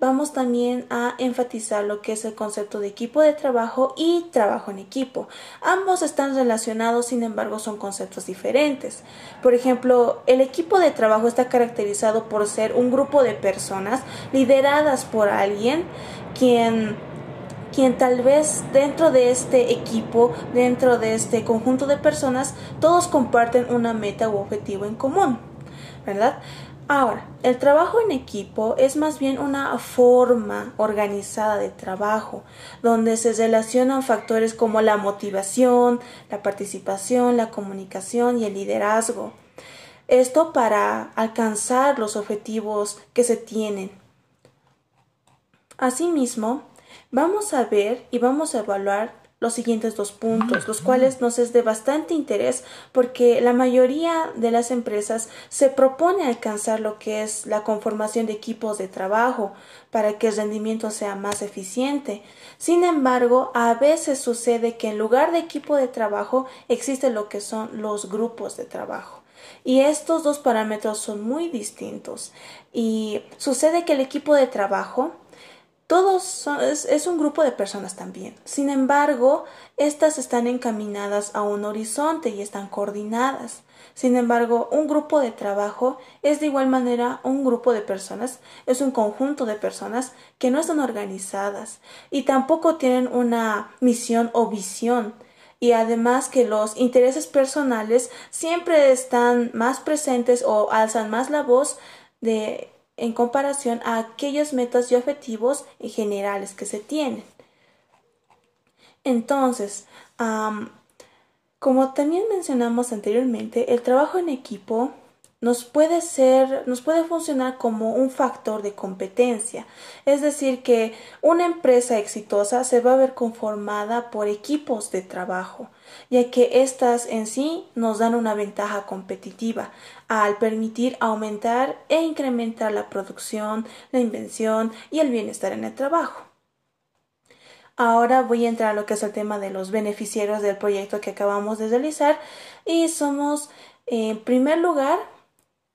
vamos también a enfatizar lo que es el concepto de equipo de trabajo y trabajo en equipo. Ambos están relacionados, sin embargo, son conceptos diferentes. Por ejemplo, el equipo de trabajo está caracterizado por ser un grupo de personas lideradas por alguien quien quien tal vez dentro de este equipo, dentro de este conjunto de personas, todos comparten una meta u objetivo en común, ¿verdad? Ahora, el trabajo en equipo es más bien una forma organizada de trabajo, donde se relacionan factores como la motivación, la participación, la comunicación y el liderazgo. Esto para alcanzar los objetivos que se tienen. Asimismo, vamos a ver y vamos a evaluar los siguientes dos puntos, los cuales nos es de bastante interés porque la mayoría de las empresas se propone alcanzar lo que es la conformación de equipos de trabajo para que el rendimiento sea más eficiente. Sin embargo, a veces sucede que en lugar de equipo de trabajo existe lo que son los grupos de trabajo. Y estos dos parámetros son muy distintos. Y sucede que el equipo de trabajo todos son, es, un grupo de personas también. Sin embargo, estas están encaminadas a un horizonte y están coordinadas. Sin embargo, un grupo de trabajo es de igual manera un grupo de personas, es un conjunto de personas que no están organizadas y tampoco tienen una misión o visión. Y además que los intereses personales siempre están más presentes o alzan más la voz de en comparación a aquellas metas y objetivos generales que se tienen. Entonces, como también mencionamos anteriormente, el trabajo en equipo nos puede ser, nos puede funcionar como un factor de competencia. Es decir, que una empresa exitosa se va a ver conformada por equipos de trabajo, ya que éstas en sí nos dan una ventaja competitiva al permitir aumentar e incrementar la producción, la invención y el bienestar en el trabajo. Ahora voy a entrar a lo que es el tema de los beneficiarios del proyecto que acabamos de realizar y somos en primer lugar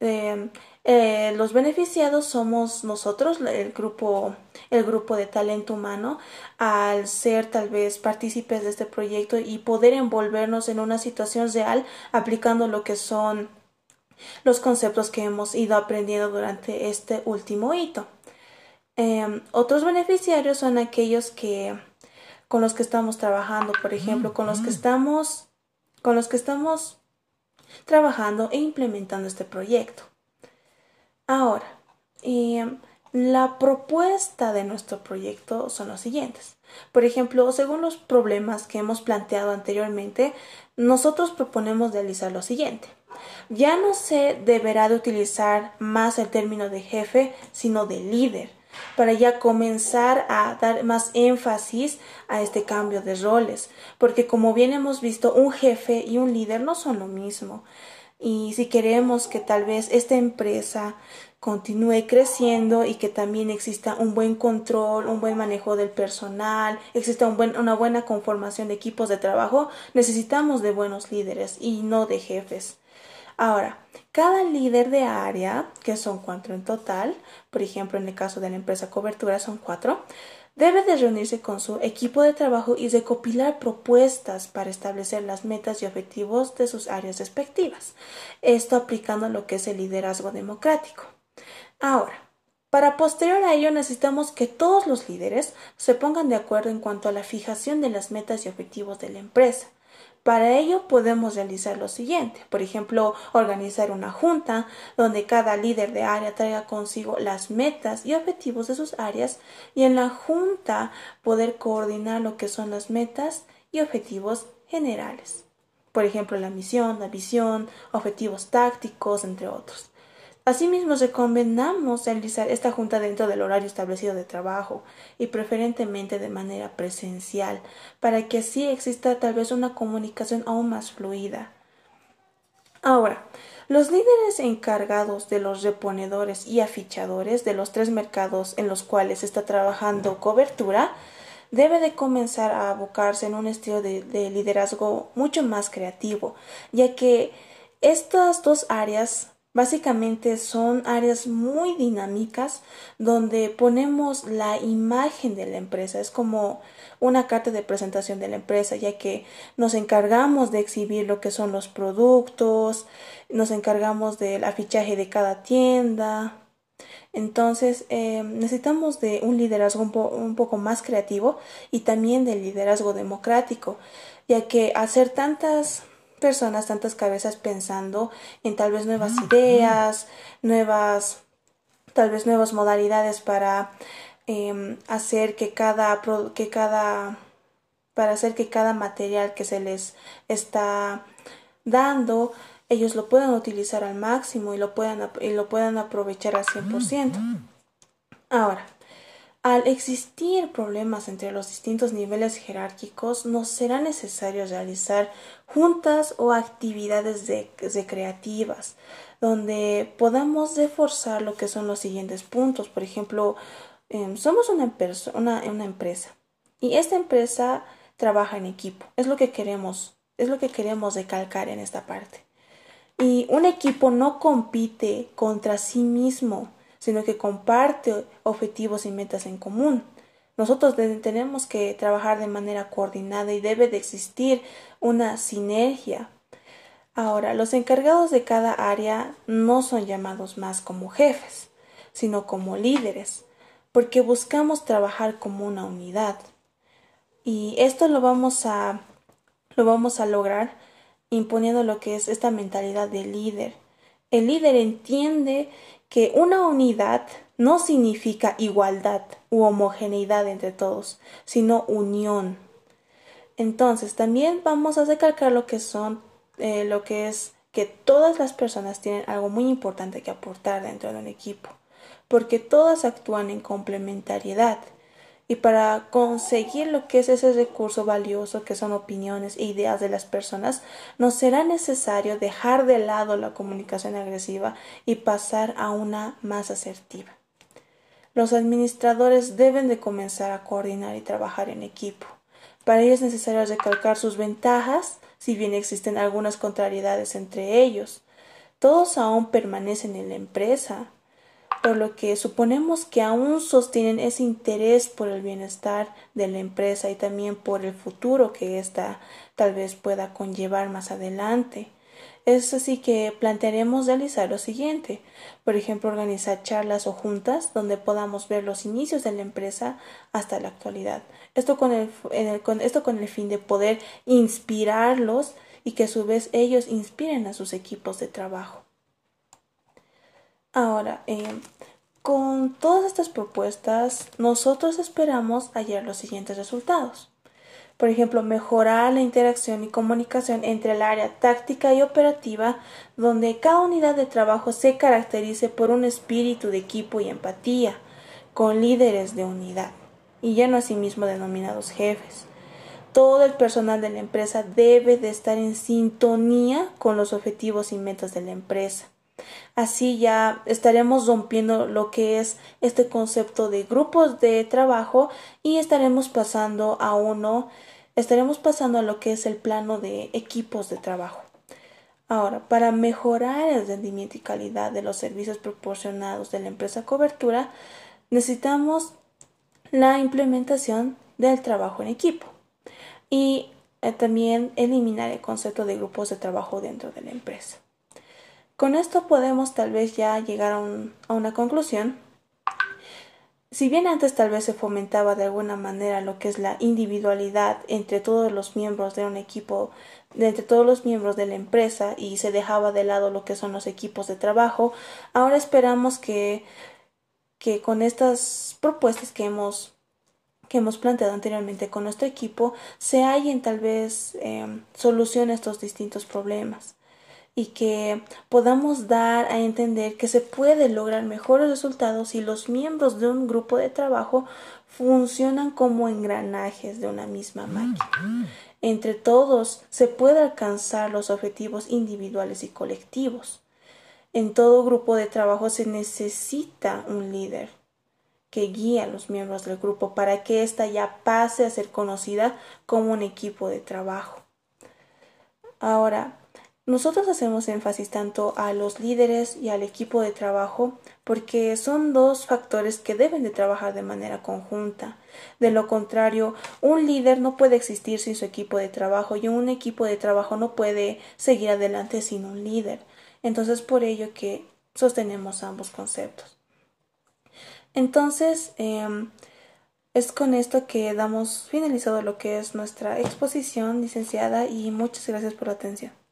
eh, eh, los beneficiados somos nosotros, el grupo, el grupo de talento humano, al ser tal vez partícipes de este proyecto y poder envolvernos en una situación real aplicando lo que son los conceptos que hemos ido aprendiendo durante este último hito. Em, otros beneficiarios son aquellos que con los que estamos trabajando, por ejemplo, con los que estamos con los que estamos trabajando e implementando este proyecto. Ahora, em, la propuesta de nuestro proyecto son los siguientes. Por ejemplo, según los problemas que hemos planteado anteriormente, nosotros proponemos realizar lo siguiente. Ya no se deberá de utilizar más el término de jefe, sino de líder, para ya comenzar a dar más énfasis a este cambio de roles, porque como bien hemos visto, un jefe y un líder no son lo mismo. Y si queremos que tal vez esta empresa continúe creciendo y que también exista un buen control, un buen manejo del personal, exista una buena conformación de equipos de trabajo, necesitamos de buenos líderes y no de jefes. Ahora, cada líder de área, que son cuatro en total, por ejemplo en el caso de la empresa cobertura son cuatro, debe de reunirse con su equipo de trabajo y recopilar propuestas para establecer las metas y objetivos de sus áreas respectivas. Esto aplicando lo que es el liderazgo democrático. Ahora, para posterior a ello necesitamos que todos los líderes se pongan de acuerdo en cuanto a la fijación de las metas y objetivos de la empresa. Para ello podemos realizar lo siguiente, por ejemplo, organizar una junta donde cada líder de área traiga consigo las metas y objetivos de sus áreas y en la junta poder coordinar lo que son las metas y objetivos generales. Por ejemplo, la misión, la visión, objetivos tácticos, entre otros. Asimismo, recomendamos realizar esta junta dentro del horario establecido de trabajo y preferentemente de manera presencial, para que así exista tal vez una comunicación aún más fluida. Ahora, los líderes encargados de los reponedores y afichadores de los tres mercados en los cuales está trabajando cobertura debe de comenzar a abocarse en un estilo de, de liderazgo mucho más creativo, ya que estas dos áreas Básicamente son áreas muy dinámicas donde ponemos la imagen de la empresa. Es como una carta de presentación de la empresa, ya que nos encargamos de exhibir lo que son los productos, nos encargamos del afichaje de cada tienda. Entonces eh, necesitamos de un liderazgo un, poco más creativo y también del liderazgo democrático, ya que hacer tantas personas, tantas cabezas pensando en tal vez nuevas ideas, nuevas, tal vez nuevas modalidades para em, hacer que cada, que cada, para hacer que cada material que se les está dando, ellos lo puedan utilizar al máximo y lo puedan, y lo puedan aprovechar al 100%. Ahora, al existir problemas entre los distintos niveles jerárquicos, nos será necesario realizar juntas o actividades de, creativas, donde podamos reforzar lo que son los siguientes puntos. Por ejemplo, em, somos una, una, una empresa y esta empresa trabaja en equipo. Es lo que queremos, es lo que queremos recalcar en esta parte. Y un equipo no compite contra sí mismo, sino que comparte objetivos y metas en común. Nosotros tenemos que trabajar de manera coordinada y debe de existir una sinergia. Ahora, los encargados de cada área no son llamados más como jefes, sino como líderes, porque buscamos trabajar como una unidad. Y esto lo vamos a lo vamos a lograr imponiendo lo que es esta mentalidad de líder. El líder entiende que una unidad no significa igualdad u homogeneidad entre todos, sino unión. Entonces, también vamos a recalcar lo que son, eh, lo que es que todas las personas tienen algo muy importante que aportar dentro de un equipo, porque todas actúan en complementariedad y para conseguir lo que es ese recurso valioso que son opiniones e ideas de las personas, nos será necesario dejar de lado la comunicación agresiva y pasar a una más asertiva. Los administradores deben de comenzar a coordinar y trabajar en equipo. Para ello es necesario recalcar sus ventajas, si bien existen algunas contrariedades entre ellos. Todos aún permanecen en la empresa, por lo que suponemos que aún sostienen ese interés por el bienestar de la empresa y también por el futuro que ésta tal vez pueda conllevar más adelante. Es así que plantearemos realizar lo siguiente, por ejemplo, organizar charlas o juntas donde podamos ver los inicios de la empresa hasta la actualidad. Esto con el, con, esto con el fin de poder inspirarlos y que a su vez ellos inspiren a sus equipos de trabajo. Ahora, eh, con todas estas propuestas, nosotros esperamos hallar los siguientes resultados. Por ejemplo, mejorar la interacción y comunicación entre el área táctica y operativa, donde cada unidad de trabajo se caracterice por un espíritu de equipo y empatía, con líderes de unidad, y ya no asimismo denominados jefes. Todo el personal de la empresa debe de estar en sintonía con los objetivos y metas de la empresa Así ya estaremos rompiendo lo que es este concepto de grupos de trabajo y estaremos pasando a uno, estaremos pasando a lo que es el plano de equipos de trabajo. Ahora, para mejorar el rendimiento y calidad de los servicios proporcionados de la empresa cobertura, necesitamos la implementación del trabajo en equipo y eh, también eliminar el concepto de grupos de trabajo dentro de la empresa. Con esto podemos tal vez ya llegar a, una conclusión. Si bien antes tal vez se fomentaba de alguna manera lo que es la individualidad entre todos los miembros de un equipo, entre todos los miembros de la empresa y se dejaba de lado lo que son los equipos de trabajo, ahora esperamos que, que con estas propuestas que hemos que hemos planteado anteriormente con nuestro equipo se hallen tal vez eh, solución a estos distintos problemas y que podamos dar a entender que se puede lograr mejores resultados si los miembros de un grupo de trabajo funcionan como engranajes de una misma máquina. Entre todos se puede alcanzar los objetivos individuales y colectivos. En todo grupo de trabajo se necesita un líder que guíe a los miembros del grupo para que ésta ya pase a ser conocida como un equipo de trabajo. Ahora, Nosotros hacemos énfasis tanto a los líderes y al equipo de trabajo porque son dos factores que deben de trabajar de manera conjunta. De lo contrario, un líder no puede existir sin su equipo de trabajo y un equipo de trabajo no puede seguir adelante sin un líder. Entonces, por ello que sostenemos ambos conceptos. Entonces, em, es con esto que damos finalizado lo que es nuestra exposición, licenciada, y muchas gracias por la atención.